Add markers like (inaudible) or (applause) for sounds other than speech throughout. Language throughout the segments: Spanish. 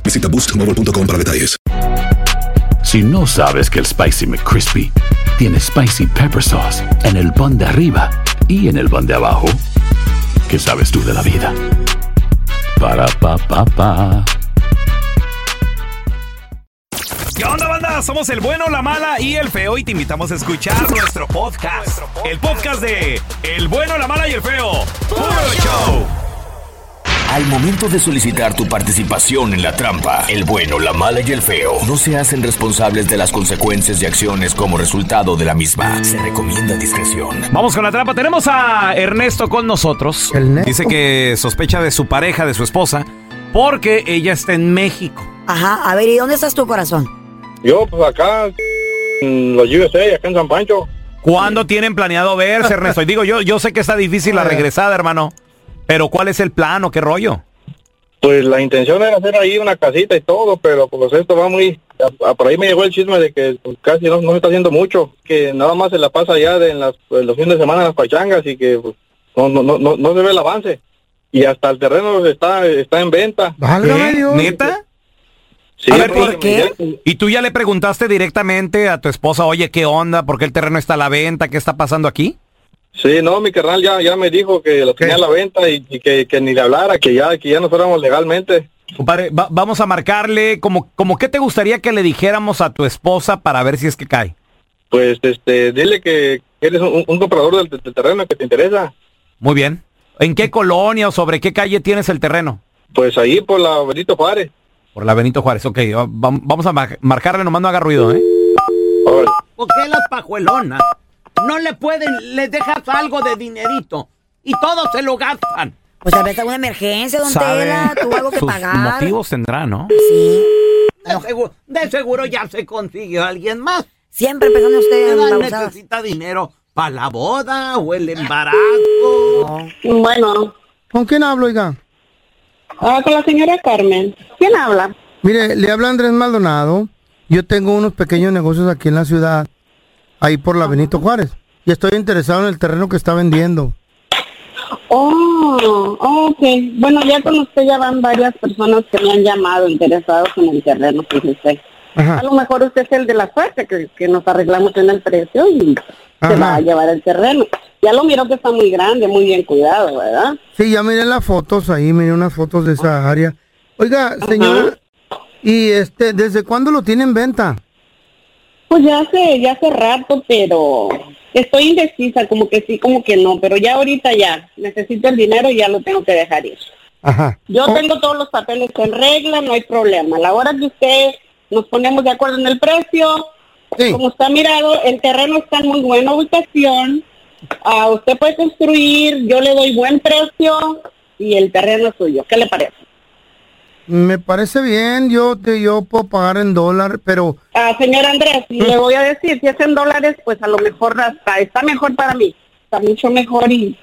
Visita boostmobile.com para detalles. Si no sabes que el Spicy McCrispy tiene Spicy Pepper Sauce en el pan de arriba y en el pan de abajo, ¿qué sabes tú de la vida? Para, pa, pa, pa. ¿Qué onda, banda? Somos el bueno, la mala y el feo y te invitamos a escuchar nuestro podcast. El podcast de El bueno, la mala y el feo. ¡Puro show! Al momento de solicitar tu participación en la trampa, el bueno, la mala y el feo no se hacen responsables de las consecuencias y acciones como resultado de la misma. Se recomienda discreción. Vamos con la trampa. Tenemos a Ernesto con nosotros. Dice que sospecha de su pareja, de su esposa, porque ella está en México. Ajá, a ver, ¿y dónde estás tu corazón? Yo, pues acá, en los USA, acá en San Pancho. ¿Cuándo tienen planeado verse, Ernesto? Y digo, yo, yo sé que está difícil la regresada, hermano. Pero ¿cuál es el plan o qué rollo? Pues la intención era hacer ahí una casita y todo, pero pues esto va muy... a- a- por ahí me llegó el chisme de que pues, casi no, no se está haciendo mucho, que nada más se la pasa ya de en las, en los fines de semana en las pachangas y que pues, no, no, no, no, no se ve el avance. Y hasta el terreno está, está en venta. ¿Qué? ¿Neta? Sí, A ver, porque ¿y, y tú ya le preguntaste directamente a tu esposa, oye, ¿qué onda? ¿Por qué el terreno está a la venta? ¿Qué está pasando aquí? Sí, no, mi carnal ya, ya me dijo que lo tenía a la venta y, y que, que ni le hablara, que ya, que ya no fuéramos legalmente. Compadre, va- vamos a marcarle, como, como qué te gustaría que le dijéramos a tu esposa para ver si es que cae. Pues este, dile que eres un, un comprador del, del terreno que te interesa. Muy bien. ¿En qué colonia o sobre qué calle tienes el terreno? Pues ahí por la Benito Juárez. Por la Benito Juárez. Ok, va- va- vamos a mar- marcarle, nomás no haga ruido, ¿eh? ¿Por qué las pajuelonas no le pueden, les dejas algo de dinerito y todos se lo gastan? Pues tal vez alguna emergencia, don Sabe Tela, tuvo algo que sus pagar. motivos tendrá, ¿no? Sí. De seguro, de seguro ya se consiguió alguien más. Siempre pensando usted en necesita dinero para la boda o el embarazo. Bueno. ¿Con quién hablo, oiga? Ah, con la señora Carmen. ¿Quién habla? Mire, le habla Andrés Maldonado. Yo tengo unos pequeños negocios aquí en la ciudad, ahí por la Benito Juárez. Y estoy interesado en el terreno que está vendiendo. Oh, ok. Bueno, ya con usted ya van varias personas que me han llamado interesados en el terreno, fíjese. A lo mejor usted es el de la suerte, que, que nos arreglamos en el precio y se va a llevar el terreno. Ya lo miró que está muy grande, muy bien cuidado, ¿verdad? Sí, ya miré las fotos ahí, miré unas fotos de esa área. Oiga, señora, ¿y este, desde cuándo lo tiene en venta? Pues ya hace, ya hace rato, pero estoy indecisa, como que sí, como que no, pero ya ahorita ya, necesito el dinero y ya lo tengo que dejar ir. Ajá. Yo tengo todos los papeles en regla, no hay problema. A la hora que usted nos ponemos de acuerdo en el precio, como está mirado, el terreno está en muy buena ubicación. Ah, usted puede construir, yo le doy buen precio y el terreno es suyo. ¿Qué le parece? Me parece bien, yo te, yo puedo pagar en dólar, pero Ah, señor Andrés, le voy a decir, si es en dólares, pues a lo mejor hasta está mejor para mí. Está mucho mejor y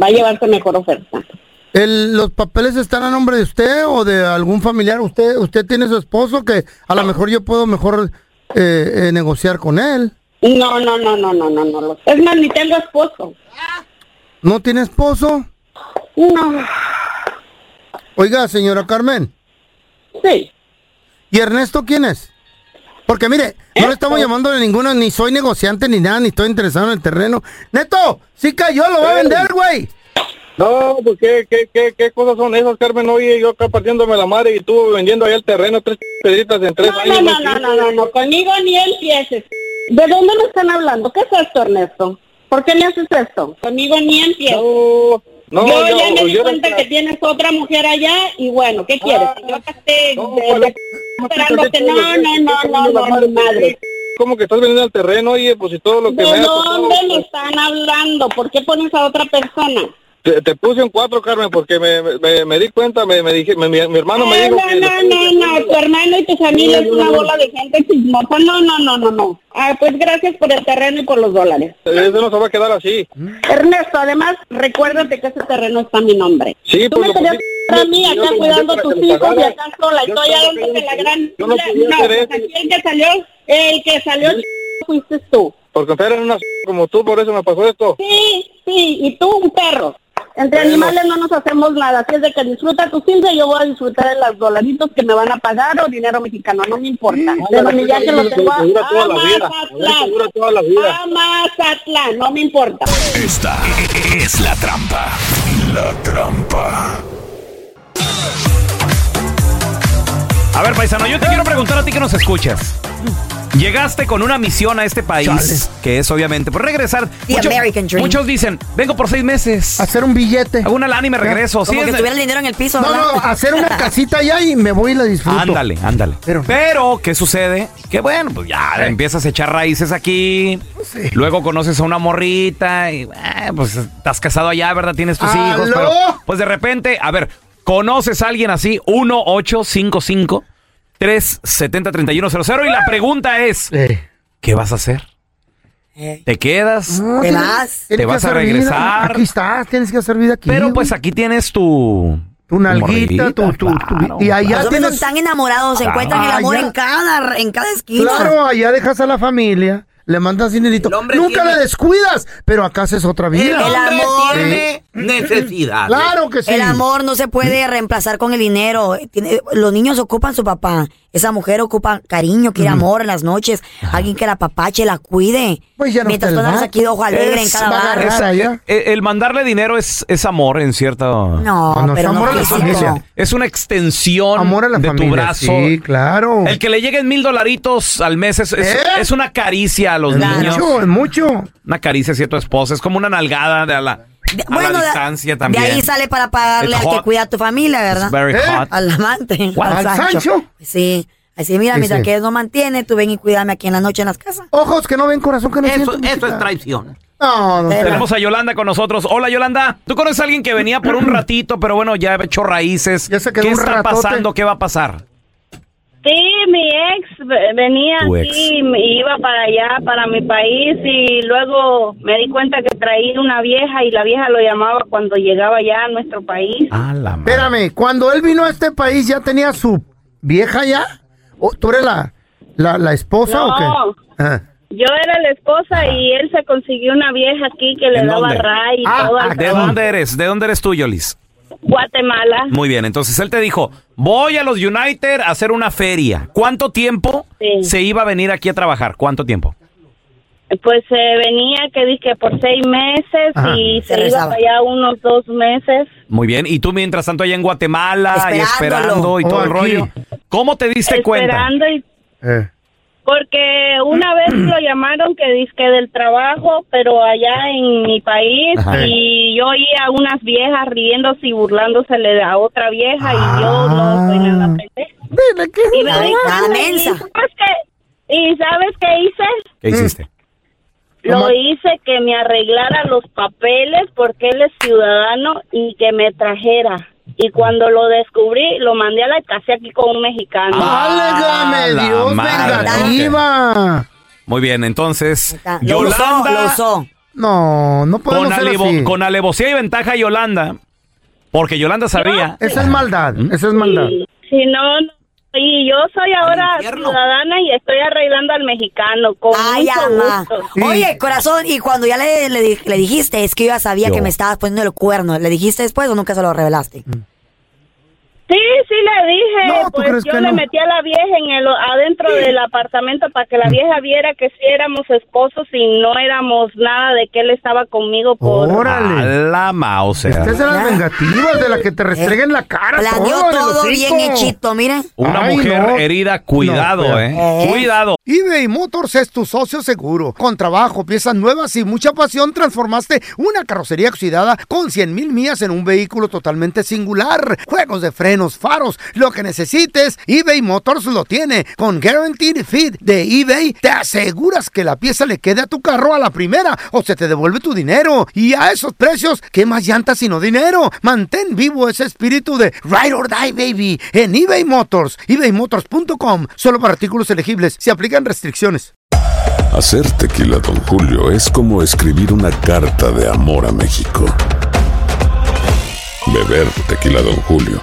va a llevarse mejor oferta. el, los papeles están a nombre de usted o de algún familiar. Usted, usted tiene su esposo que a lo mejor yo puedo mejor eh, eh, negociar con él. No, no, no, no, no, no, no. Es más, ni tengo esposo. ¿No tiene esposo? No. Oiga, señora Carmen. Sí. ¿Y Ernesto quién es? Porque mire, no le estamos llamando de ninguno, ni soy negociante ni nada, ni estoy interesado en el terreno. Neto, sí cayó, lo va a vender, güey. No, pues ¿qué, qué, qué, qué cosas son esas, Carmen. Oye, yo acá partiéndome la madre y tú vendiendo allá el terreno, tres pedritas en tres No, años. no, no, no, no, no, no, conmigo ni empieces. ¿De dónde me están hablando? ¿Qué es esto, Ernesto? ¿Por qué me haces esto? Conmigo ni empieces. no, yo, yo- ya me di cuenta que tienes otra mujer allá y bueno, ¿qué quieres? Que yo esté de- esperándote. No, no, no, no, no, ni madre. ¿Cómo que estás vendiendo el terreno? Oye, pues y todo lo que ¿De me dónde me están hablando? ¿Por qué pones a otra persona? Te, te puse en cuatro, Carmen, porque me, me, me di cuenta, me, me dije, me- mi, mi hermano me Eh, dijo no, que... no, no, no, tu hermano y tu familia es una bola de gente chismosa. No, no, no, no, no. Ah, pues gracias por el terreno y por los dólares. Eso no se va a quedar así. Ernesto, además, recuérdate que ese terreno está a mi nombre. Sí, Tú pues me querías pusiste- a mí acá cuidando a tus que hijos y acá sola. Yo Estoy estaba dándote la gran... yo no podía no, hacer pues aquí el que salió, el que salió fuiste tú. Porque eres una como tú, por eso me pasó esto. Sí, sí, y tú un perro. Entre Bueno. animales no nos hacemos nada, así es de que disfruta tu cinta y yo voy a disfrutar de los dolaritos que me van a pagar o dinero mexicano, no me importa. Pero ni ya que lo tengo a Mazatlán, no me importa. Esta es la trampa. La trampa. A ver, paisano, yo te quiero preguntar a ti que nos escuchas. Llegaste con una misión a este país, que es obviamente por regresar. The American Dream. muchos dicen, vengo por seis meses. Hacer un billete. Hago una lana y me regreso. Como Sí, que es- tuviera el dinero en el piso, No, ¿verdad? no, hacer una (laughs) casita allá y me voy y la disfruto. Ándale, ándale. Pero- Pero, ¿qué sucede? Que bueno, pues ya empiezas a echar raíces aquí. Luego conoces a una morrita y eh, pues estás casado allá, ¿verdad? Tienes tus hijos. Pero, pues de repente, a ver, ¿conoces a alguien así? 1855 370 3100 y la pregunta es, Eh. ¿qué vas a hacer? Eh, ¿Te quedas? No, ¿Te vas? ¿Te vas a regresar? Aquí estás, tienes que hacer vida aquí. Pero pues aquí tienes tu... Tu nalguita, tu, tu, tu- claro, Y allá Los tienes... tan enamorados, se encuentran el Ah, amor en cada, en cada esquina. Claro, allá dejas a la familia, le mandas dinerito. Nunca tiene- la descuidas, pero acá haces otra vida. El amor. tiene necesidad. Claro que sí. El amor no se puede reemplazar con el dinero. Tiene- los niños ocupan su papá. Esa mujer ocupa cariño, quiere amor en las noches. Alguien que la papache, la cuide. Pues ya no Mientras aquí de ojo alegre en cada va a barrio. agarrar Esa- allá. eh, el mandarle dinero es, es amor en cierta... No, No, no, pero es no amor a la familia. Es una extensión Amor a la de familia. tu brazo. Sí, claro. El que le lleguen mil dolaritos al mes es, es- ¿Eh? es una caricia a los es niños. mucho, es mucho. Una caricia hacia tu esposa. Es como una nalgada de a la, De- a la bueno, distancia de, también. ahí sale para pagarle It's al que cuida a tu familia, ¿verdad? Very ¿Eh? hot. Al amante, What? al ¿Al Sancho. Sancho? Sí. Así, mira, mientras que él no mantiene, tú ven y cuídame aquí en la noche en las casas. Ojos que no ven, corazón que no Eso, eso es traición. No, Tenemos a Yolanda con nosotros. Hola, Yolanda. ¿Tú conoces a alguien que venía por un (clears throat) ratito, pero bueno, ya ha hecho raíces? Ya se quedó ¿Qué un está ratote. pasando? ¿Qué va a pasar? Sí, mi ex ve- venía Tu ex. aquí, me iba para allá, para mi país, y luego me di cuenta que traía una vieja y la vieja lo llamaba cuando llegaba ya a nuestro país. Ah, la madre. Espérame, cuando él vino a este país, ¿ya tenía su vieja ya? ¿O ¿Tú eres la, la, la esposa o No. qué? Ah. Yo era la esposa y él se consiguió una vieja aquí que le ¿En daba dónde? ray y Ah, todo ah, al ¿De trabajo. dónde eres? ¿De dónde eres tú, Yolis? Guatemala. Muy bien, entonces él te dijo, voy a los United a hacer una feria. ¿Cuánto tiempo Sí. se iba a venir aquí a trabajar? ¿Cuánto tiempo? Pues eh, venía que dije por seis meses Ajá. y Se se, iba para allá unos dos meses. Muy bien, y tú mientras tanto allá en Guatemala y esperando y Oh, todo el aquí. rollo. ¿Cómo te diste cuenta? Esperando y Eh. Porque una vez (clears throat) lo llamaron que disque del trabajo, pero allá en mi país, Ajá. y yo oía a unas viejas riéndose y burlándosele a otra vieja, y yo no soy nada pendeja. Dile que... Y me. ¿sabes qué? ¿Y sabes qué hice? ¿Qué hiciste? Lo hice que me arreglara los papeles porque él es ciudadano y que me trajera. Y cuando lo descubrí, lo mandé a la casa aquí con un mexicano. Ah, ¡Válgame la Dios, vengativa! Muy bien, entonces, Lo usó, Yolanda, lo usó. No, no podemos con, ser alevo- así. con alevosía y ventaja Yolanda, porque Yolanda sabía... Esa es maldad, ¿Mm? esa es maldad. Si no, no. Y yo soy ahora ciudadana y estoy arreglando al mexicano con Ay, mucho ama. gusto. Sí. Oye, corazón, y cuando ya le, le, di- le dijiste, es que yo ya sabía Yo. que me estabas poniendo el cuerno. ¿Le dijiste después o nunca se lo revelaste? Sí, sí le dije, No, ¿tú pues crees yo que le no? metí a la vieja en el adentro del apartamento para que la vieja viera que sí éramos esposos y no éramos nada de que él estaba conmigo por Órale. A la Mauser. Estas es de las vengativas de la que te restreguen la cara. Todo, en el todo bien hechito, mire. Una Ay, mujer no. herida, cuidado, No, eh. Eh. Cuidado. eBay Motors es tu socio seguro. Con trabajo, piezas nuevas y mucha pasión, transformaste una carrocería oxidada con 100 mil millas en un vehículo totalmente singular. Juegos de frenos, faros, lo que necesites, eBay Motors lo tiene. Con Guaranteed Fit de eBay, te aseguras que la pieza le quede a tu carro a la primera o se te devuelve tu dinero. Y a esos precios, ¿qué más llantas sino dinero? Mantén vivo ese espíritu de Ride or Die, baby, en eBay Motors. ebaymotors.com. Solo para artículos elegibles. Se aplican restricciones. Hacer tequila, Don Julio, es como escribir una carta de amor a México. Beber tequila, Don Julio,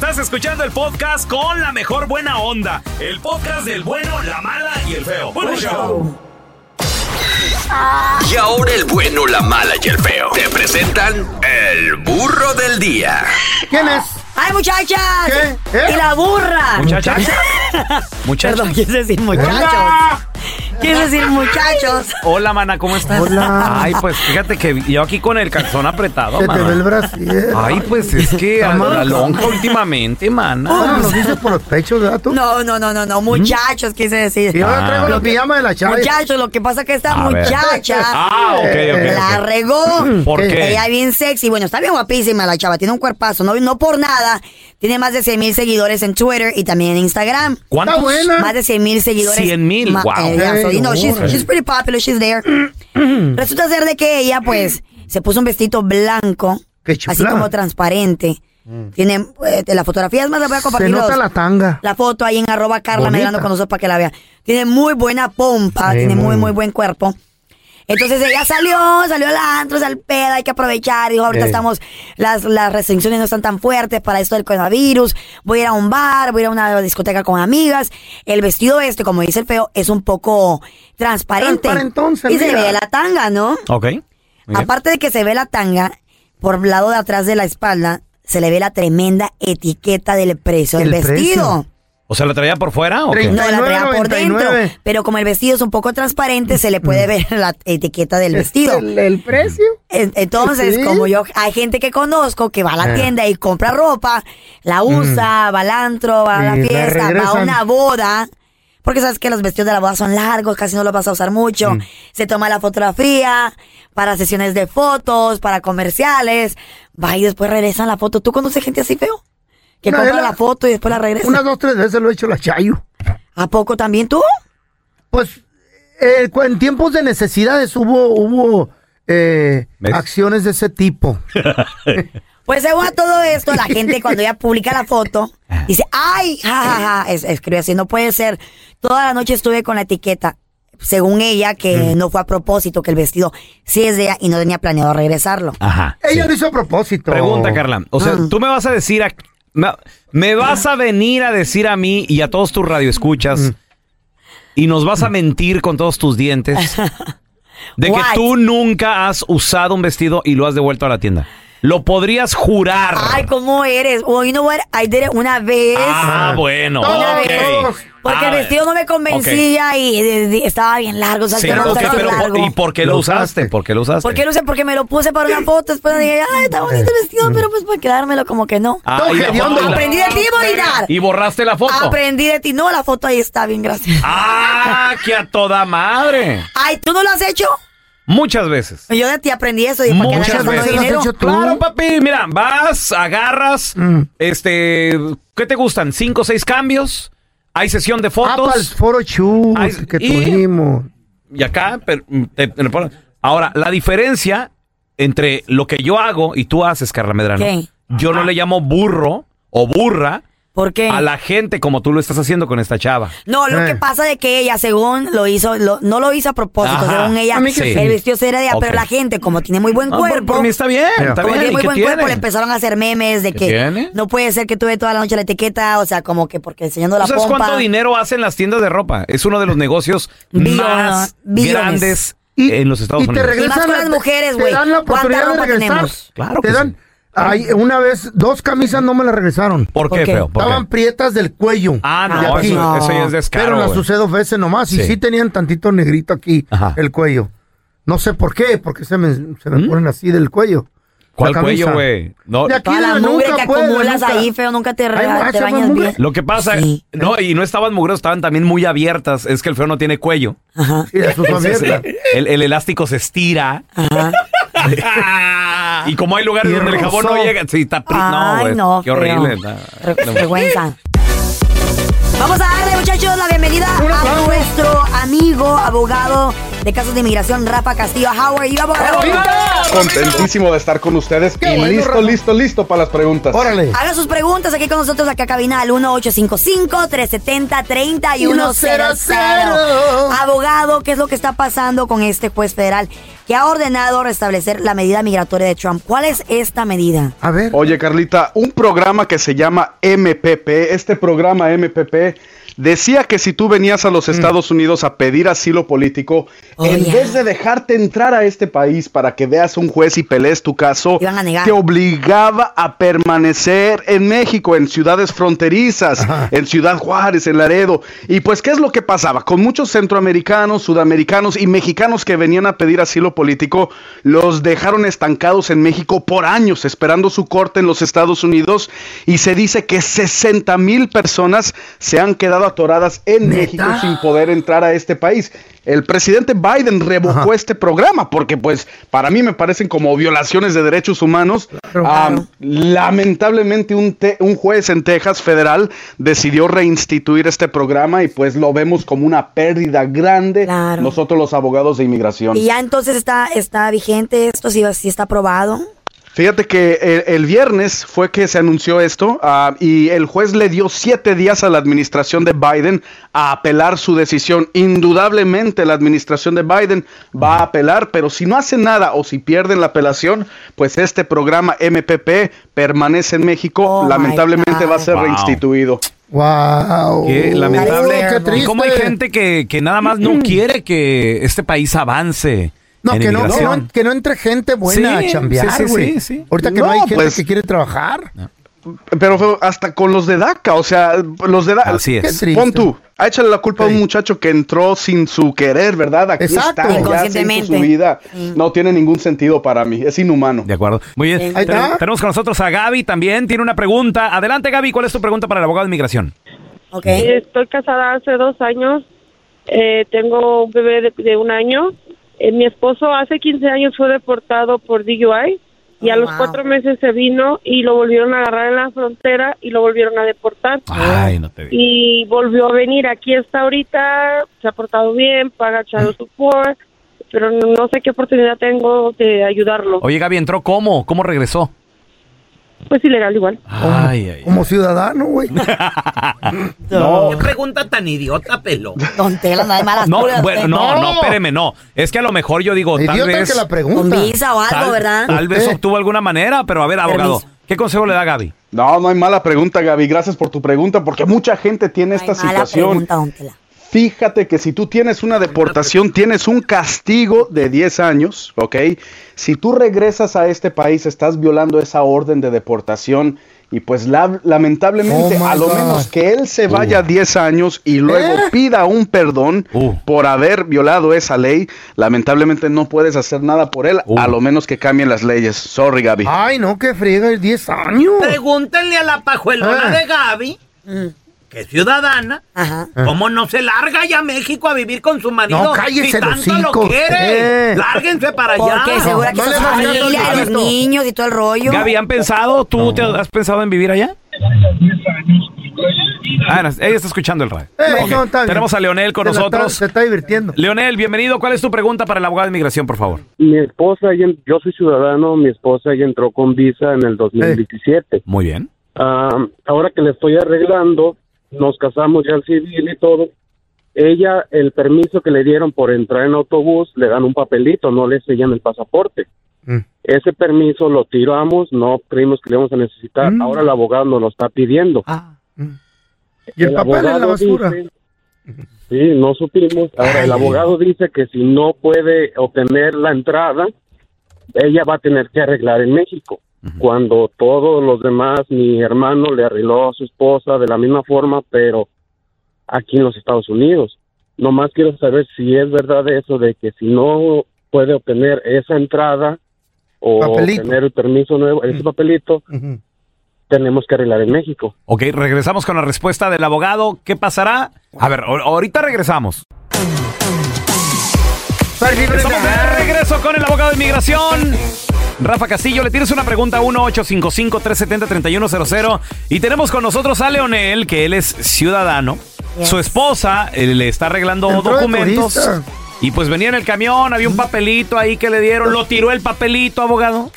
Estás escuchando el podcast con la mejor buena onda. El podcast del bueno, la mala y el feo. Bueno, show. Y ahora el bueno, la mala y el feo. Te presentan el burro del día. ¿Quién es? ¡Ay, muchachas! ¿Qué? ¿Eh? ¡Y la burra! Muchachas. (laughs) Muchachas. Perdón, quise decir muchachos. Quise decir muchachos. Hola, mana, ¿cómo estás? Hola. Ay, pues fíjate que yo aquí con el calzón apretado, Se te ve el brasier. Ay, pues es que a la lonja últimamente, mana. Bueno, nos dices por los pechos, ¿verdad tú? No, no, no, no, no, muchachos quise decir. Y ahora Ah. traigo la pijama de la chava. Muchachos, lo que pasa es que esta A ver. muchacha Ah, ok, ok, la ok. regó. ¿Por qué? Ella bien sexy, bueno, está bien guapísima la chava, tiene un cuerpazo, no, no por nada. Tiene más de 100 mil seguidores en Twitter y también en Instagram. ¿Cuántos? Está buena. Más de 100 mil seguidores. 100,000, Ma- wow. eh, yeah, so, you know, she's, no. she's pretty popular, she's there. (clears throat) Resulta ser de que ella, pues, se puso un vestido blanco, Qué así como transparente. Tiene, eh, la fotografía es más, la voy a Se compartir. nota los- la tanga. la foto ahí en arroba Carla Bonita. Medrano con nosotros para que la vea. Tiene muy buena pompa, Sí, tiene muy. muy buen cuerpo. Entonces ella salió, salió al antro, al pedo, hay que aprovechar. Dijo, ahorita estamos, las, las restricciones no están tan fuertes para esto del coronavirus. Voy a ir a un bar, voy a ir a una discoteca con amigas. El vestido este, como dice el feo, es un poco transparente. Y se ve la tanga, ¿no? Ok. Aparte de que se ve la tanga, por el lado de atrás de la espalda, se le ve la tremenda etiqueta del precio del El vestido. precio. O sea, ¿la traía por fuera o qué? No, la traía por 39.99. dentro. Pero como el vestido es un poco transparente, se le puede ver la etiqueta del vestido. ¿El, el precio? En- Entonces, Sí. como yo, hay gente que conozco que va a la Eh. tienda y compra ropa, la usa, va al antro, va a la fiesta, va a una boda. Porque sabes que los vestidos de la boda son largos, casi no los vas a usar mucho. Mm. Se toma la fotografía para sesiones de fotos, para comerciales. Va y después regresan la foto. ¿Tú conoces gente así feo? Que Una compra la- la foto y después la regresa. Unas dos, tres veces lo he hecho la Chayo. ¿A poco también tú? Pues eh, en tiempos de necesidades hubo, hubo eh, acciones de ese tipo. (laughs) Pues según a todo esto, la gente cuando ella publica la foto, dice, ay, jajaja, es, escribe así, no puede ser. Toda la noche estuve con la etiqueta, según ella, que no fue a propósito, que el vestido sí es de ella y no tenía planeado regresarlo. Ajá. Ella sí. lo hizo a propósito. Pregunta, Carla. O sea, tú me vas a decir a- me, me vas a venir a decir a mí y a todos tus radioescuchas y nos vas a mentir con todos tus dientes (laughs) de que What? tú nunca has usado un vestido y lo has devuelto a la tienda. Lo podrías jurar. Ay, ¿cómo eres? Well, you know what? I did it una vez. ah, bueno. Una vez. Porque Ah, el vestido no me convencía y eh, eh, estaba bien largo. ¿sabes? Sí, que no me ok, gusta pero tan por- largo. ¿y por qué lo, Lo usaste? ¿Por qué lo usaste? ¿Por qué lo usé? Porque me lo puse para una foto. Después dije, ay, está bonito el vestido, pero pues para quedármelo como que no. Ah, y, foto- y Aprendí de ti, Molinar. y borraste la foto. Aprendí de ti. No, la foto ahí está bien, gracias. Ah, que a toda madre. Ay, ¿tú no lo has hecho? Muchas veces. Yo de ti aprendí eso y Muchas veces. dinero. Claro, papi. Mira, vas, agarras, este, ¿qué te gustan? ¿Cinco o seis cambios? Hay sesión de Ah, fotos. foro shoot Ay, que y- tuvimos. y acá, pero, mm, te- te ahora, la diferencia entre lo que yo hago y tú haces, Carla Medrano. ¿Qué? Yo no le llamo burro o burra ¿Por qué? a la gente como tú lo estás haciendo con esta chava. No, lo Eh. que pasa de que ella, según lo hizo, lo- no lo hizo a propósito, Ajá. según ella, A mí que el sí. vestido se era de ella, pero la gente, como tiene muy buen Ah, por- cuerpo, por mí está bien, está como bien, tiene ¿y muy buen tiene? cuerpo, le empezaron a hacer memes de ¿Qué que tiene? no puede ser que tuve toda la noche la etiqueta, o sea, como que porque enseñando la ¿Tú sabes pompa. cuánto dinero hacen las tiendas de ropa? Es uno de los negocios más billones. grandes en los Estados y te Unidos. regresan Y más con las te- mujeres, te güey. dan la ¿Cuánta oportunidad de ropa regresar. tenemos? Claro te que dan. Ay, una vez, dos camisas no me las regresaron. ¿Por qué, feo? ¿Por qué? Estaban prietas del cuello. Ah, no, aquí. eso, eso ya es descaro. Pero las usé dos veces nomás. Y Sí. sí tenían tantito negrito aquí, el cuello. No sé por qué, porque se me, se me ponen así del cuello. ¿Cuál cuello, güey? No. De aquí Toda la la mugre nuca, que pues, acumulas ahí, feo, nunca te, Ay, te bañas bien. Lo que pasa, no, y no estaban mugreros, estaban también muy abiertas. Es que el feo no tiene cuello. Sí, las (laughs) Entonces, abiertas. el, el elástico se estira. (laughs) y como hay lugares donde el jabón no llega, sí, está pri- No, Ay, no, qué horrible. feo. está- Re- (laughs) Vergüenza. Vamos a darle, muchachos, la bienvenida a nuestro amigo, abogado de casos de inmigración, Rafa Castillo. How are you, abogado? Contentísimo de estar con ustedes y bueno, listo, Rafa. listo, listo para las preguntas. Órale. Haga sus preguntas aquí con nosotros, acá cabina al 1855-370-3100. Abogado, ¿qué es lo que está pasando con este juez federal que ha ordenado restablecer la medida migratoria de Trump? ¿Cuál es esta medida? A ver. Oye, Carlita, un programa que se llama MPP, este programa MPP decía que si tú venías a los Mm. Estados Unidos a pedir asilo político, Oh, en vez de dejarte entrar a este país para que veas un juez y pelees tu caso, Iban a negar. te obligaba a permanecer en México, en ciudades fronterizas, en Ciudad Juárez, en Laredo. Y pues, ¿qué es lo que pasaba? Con muchos centroamericanos, sudamericanos y mexicanos que venían a pedir asilo político, los dejaron estancados en México por años, esperando su corte en los Estados Unidos. Y se dice que 60 mil personas se han quedado atoradas en México sin poder entrar a este país. El presidente Biden revocó este programa porque pues para mí me parecen como violaciones de derechos humanos. Ah, lamentablemente un, te- un juez en Texas federal decidió reinstituir este programa y pues lo vemos como una pérdida grande nosotros los abogados de inmigración. Y ya entonces está, está vigente esto, si, si está aprobado. Fíjate que el, el viernes fue que se anunció esto ah, y el juez le dio siete días a la administración de Biden a apelar su decisión. Indudablemente la administración de Biden va a apelar, pero si no hace nada o si pierden la apelación, pues este programa MPP permanece en México. Lamentablemente va a ser Wow. reinstituido. Wow. Qué lamentable. Oh, qué y cómo hay gente que, que nada más no quiere que este país avance. No, que no, que, inmigración. no, que no entre gente buena Sí, a chambear, sí, sí, güey. sí, sí. Ahorita que no, No, hay gente pues- que quiere trabajar. Pero hasta con los de DACA, o sea, los de DACA. Así es. Pon tú, échale la culpa a un muchacho que entró sin su querer, ¿verdad? Aquí Exacto. está, ya Inconscientemente. su vida. No tiene ningún sentido para mí, es inhumano. De acuerdo. Muy bien. Ahí Ten- está. Tenemos con nosotros a Gaby también. Tiene una pregunta. Adelante, Gaby. ¿Cuál es tu pregunta para el abogado de inmigración? Ok. Estoy casada hace dos años. Eh, tengo un bebé de, de un año. Eh, mi esposo hace 15 años fue deportado por DUI y a Oh, los wow. cuatro meses se vino y lo volvieron a agarrar en la frontera y lo volvieron a deportar. Ay, no te. Y volvió a venir. Aquí está ahorita, se ha portado bien, paga child support, pero no, no sé qué oportunidad tengo de ayudarlo. Oye, Gaby, ¿entró cómo? ¿Cómo regresó? Pues ilegal igual. Ay, ay. Como ciudadano, güey. (laughs) No, ¿Qué pregunta tan idiota, pelo? Don Tela, no hay malas No, puras, bueno, no, No. no, espéreme, no. Es que a lo mejor yo digo, tal Idiota vez. que la Con pregunta. visa o algo, Tal, ¿verdad? tal vez Usted. obtuvo alguna manera, pero a ver, abogado, Permiso. ¿qué consejo le da a Gaby? no, no hay mala pregunta, Gaby. Gracias por tu pregunta, porque mucha gente tiene esta mala situación. pregunta, don Tela. Fíjate que si tú tienes una deportación, tienes un castigo de 10 años, ¿ok? Si tú regresas a este país, estás violando esa orden de deportación y pues la- lamentablemente, Oh, a lo God. menos que él se vaya 10 años y luego ¿Eh? pida un perdón Uh. por haber violado esa ley, lamentablemente no puedes hacer nada por él, Uh. a lo menos que cambien las leyes. Sorry, Gaby. Ay, no, que friega, 10 años. Pregúntenle a la pajuelona Ah. de Gaby que es ciudadana, ¿cómo no se larga ya a México a vivir con su marido? No, cállese si tanto lo quiere. Eh. Lárguense para allá. Porque segura que no hagas familia, los niños y todo el rollo. Gaby, ¿han pensado? ¿Tú te has pensado en vivir allá? Ah, no, ella está escuchando el radio. Eh, no. Tenemos a Leonel con Se la está- nosotros. Se está divirtiendo. Leonel, bienvenido. ¿Cuál es tu pregunta para el abogado de inmigración, por favor? Mi esposa, yo soy ciudadano, mi esposa ya entró con visa en el 2017. Muy bien. Ah, ahora que le estoy arreglando, nos casamos ya al civil y todo. Ella, el permiso que le dieron por entrar en autobús, le dan un papelito, no le sellan el pasaporte. Mm. Ese permiso lo tiramos, no creímos que le íbamos a necesitar. Ahora el abogado nos lo está pidiendo. Y el papel en la basura. dice- sí, no supimos. Ahora el abogado dice que si no puede obtener la entrada, ella va a tener que arreglar en México. Cuando todos los demás, mi hermano le arregló a su esposa de la misma forma, pero aquí en los Estados Unidos. Nomás quiero saber si es verdad eso de que si no puede obtener esa entrada o Papelito. obtener el permiso nuevo, ese papelito, tenemos que arreglar en México. Ok, regresamos con la respuesta del abogado. ¿Qué pasará? A ver, ahor- ahorita regresamos. Estamos de regreso con el abogado de inmigración. Rafa Castillo, le tienes una pregunta 1-855-370-3100 y tenemos con nosotros a Leonel, que él es ciudadano. Su esposa eh, le está arreglando Entró documentos y pues venía en el camión, había un papelito ahí que le dieron, lo tiró el papelito, abogado.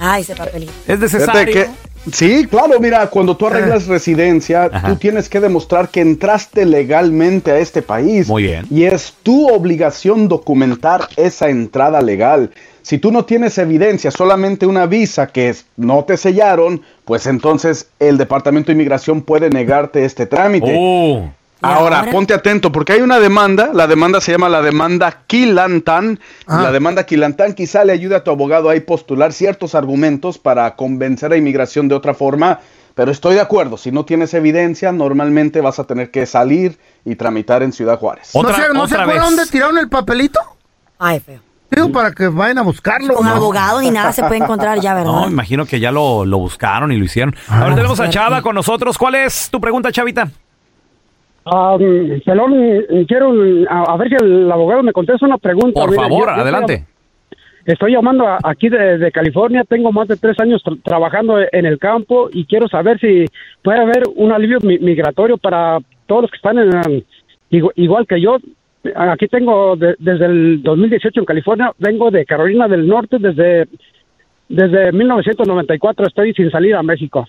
Ay, ese papelito. Es Fíjate necesario. Sí, claro, mira, cuando tú arreglas residencia, tú tienes que demostrar que entraste legalmente a este país. Muy bien. Y es tu obligación documentar esa entrada legal. Si tú no tienes evidencia, solamente una visa que no te sellaron, pues entonces el Departamento de Inmigración puede negarte este trámite. Oh. Ahora, ahora? ponte atento, porque hay una demanda, la demanda se llama la demanda Quilantan. Ah. La demanda Quilantan quizá le ayude a tu abogado a postular ciertos argumentos para convencer a inmigración de otra forma, pero estoy de acuerdo, si no tienes evidencia, normalmente vas a tener que salir y tramitar en Ciudad Juárez. ¿No se, ¿no se acuerdan dónde tiraron el papelito? Ay, feo. Digo, para que vayan a buscarlo. Con ¿no? abogado ni nada se puede encontrar ya, ¿verdad? (laughs) No, imagino que ya lo, lo buscaron y lo hicieron. Ahora tenemos a. Chava con nosotros. ¿Cuál es tu pregunta, Chavita? Pelón, quiero a, a ver si el abogado me contesta una pregunta. Por Mira, favor, yo- yo adelante. Estoy llamando a- aquí de, de California, tengo más de tres años tra- trabajando en el campo y quiero saber si puede haber un alivio mi- migratorio para todos los que están en, um, igu- igual que yo. Aquí tengo de- desde el 2018 en California, vengo de Carolina del Norte desde desde 1994 estoy sin salir a México.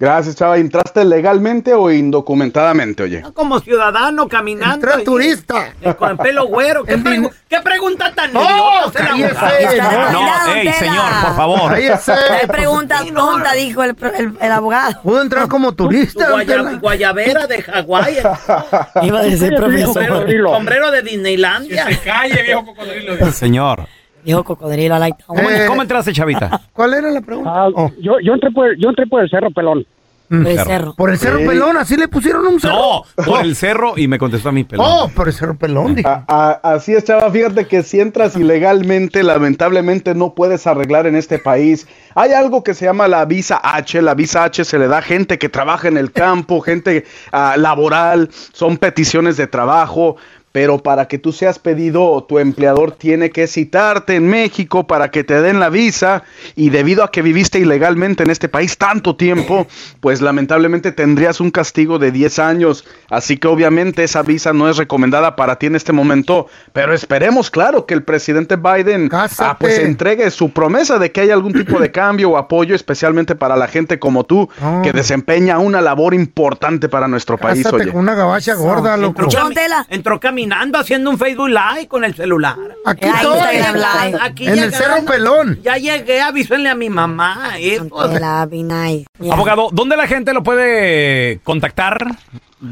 Gracias, Chava. ¿Entraste legalmente o indocumentadamente, oye? Como ciudadano caminando. ahí, turista. eh, Con el pelo güero. ¿Qué, pregu- qué pregunta tan ¡No, idiota se abogada? No, ey, señor, por favor. Cállese. Hay pregunta tonta, dijo el, el- el abogado. Pudo entrar como turista. Guaya- guayabera de Hawái. (laughs) Iba a decir profesor. sombrero, sombrero de Disneylandia. Calle, viejo cocodrilo. Señor. Dijo cocodrilo. ¿Cómo, Eh. cómo entraste, Chavita? (laughs) ¿Cuál era la pregunta? Ah, yo, yo entré por yo entré por el cerro pelón. Por el cerro. Por el cerro Sí. pelón, así le pusieron un cerro. No, por el cerro y me contestó a mí, pelón. Oh, por el cerro pelón, dije. A- a- así es, chava. Fíjate que si entras ilegalmente, lamentablemente no puedes arreglar en este país. Hay algo que se llama la visa H. La visa H se le da a gente que trabaja en el campo, gente ah, laboral, son peticiones de trabajo. Pero para que tú seas pedido, tu empleador tiene que citarte en México para que te den la visa. Y debido a que viviste ilegalmente en este país tanto tiempo, pues lamentablemente tendrías un castigo de 10 años. Así que obviamente esa visa no es recomendada para ti en este momento. Pero esperemos, claro, que el presidente Biden ah, pues entregue su promesa de que hay algún tipo de cambio o apoyo, especialmente para la gente como tú, Oh. que desempeña una labor importante para nuestro país. Oye. con una gabacha gorda, loco. Entró, entró caminando haciendo un Facebook Live con el celular. Aquí estoy. Instagram Live. Aquí En el cerro pelón. Ya llegué, avísenle a mi mamá. eh, pues. Tela, be nice. Yeah. Abogado, ¿dónde la gente lo puede contactar?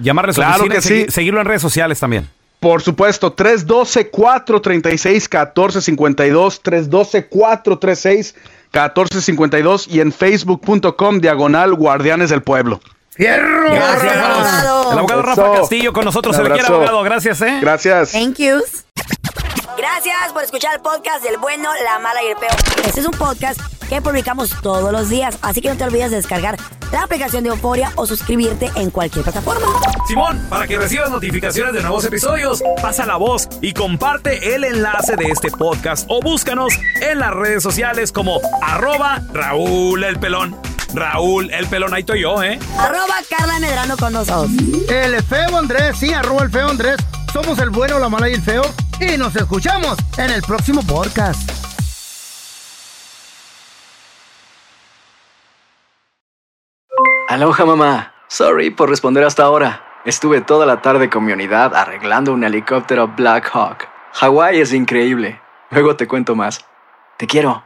Llamarle a su Claro oficina que y segui- sí. seguirlo en redes sociales también. Por supuesto, 312-436-1452, 312-436-1452 y en facebook.com diagonal guardianes del pueblo. ¡Fierro! Gracias, abogado. El abogado Rafa. Castillo con nosotros. Se le quiere, abogado. Gracias, ¿eh? Gracias. Thank yous. Gracias por escuchar el podcast del bueno, la mala y el peor. Este es un podcast que publicamos todos los días. Así que no te olvides de descargar la aplicación de Euforia o suscribirte en cualquier plataforma. Simón, para que recibas notificaciones de nuevos episodios, pasa la voz y comparte el enlace de este podcast o búscanos en las redes sociales como arroba Raúl el Pelón. Raúl el Pelón, ahí estoy yo, ¿eh? Arroba Carla Medrano con nosotros. El feo Andrés, sí, arroba el feo Andrés. Somos el bueno, la mala y el feo. Y nos escuchamos en el próximo podcast. Aloha mamá. Sorry por responder hasta ahora. Estuve toda la tarde con mi unidad arreglando un helicóptero Black Hawk. Hawái es increíble. Luego te cuento más. Te quiero.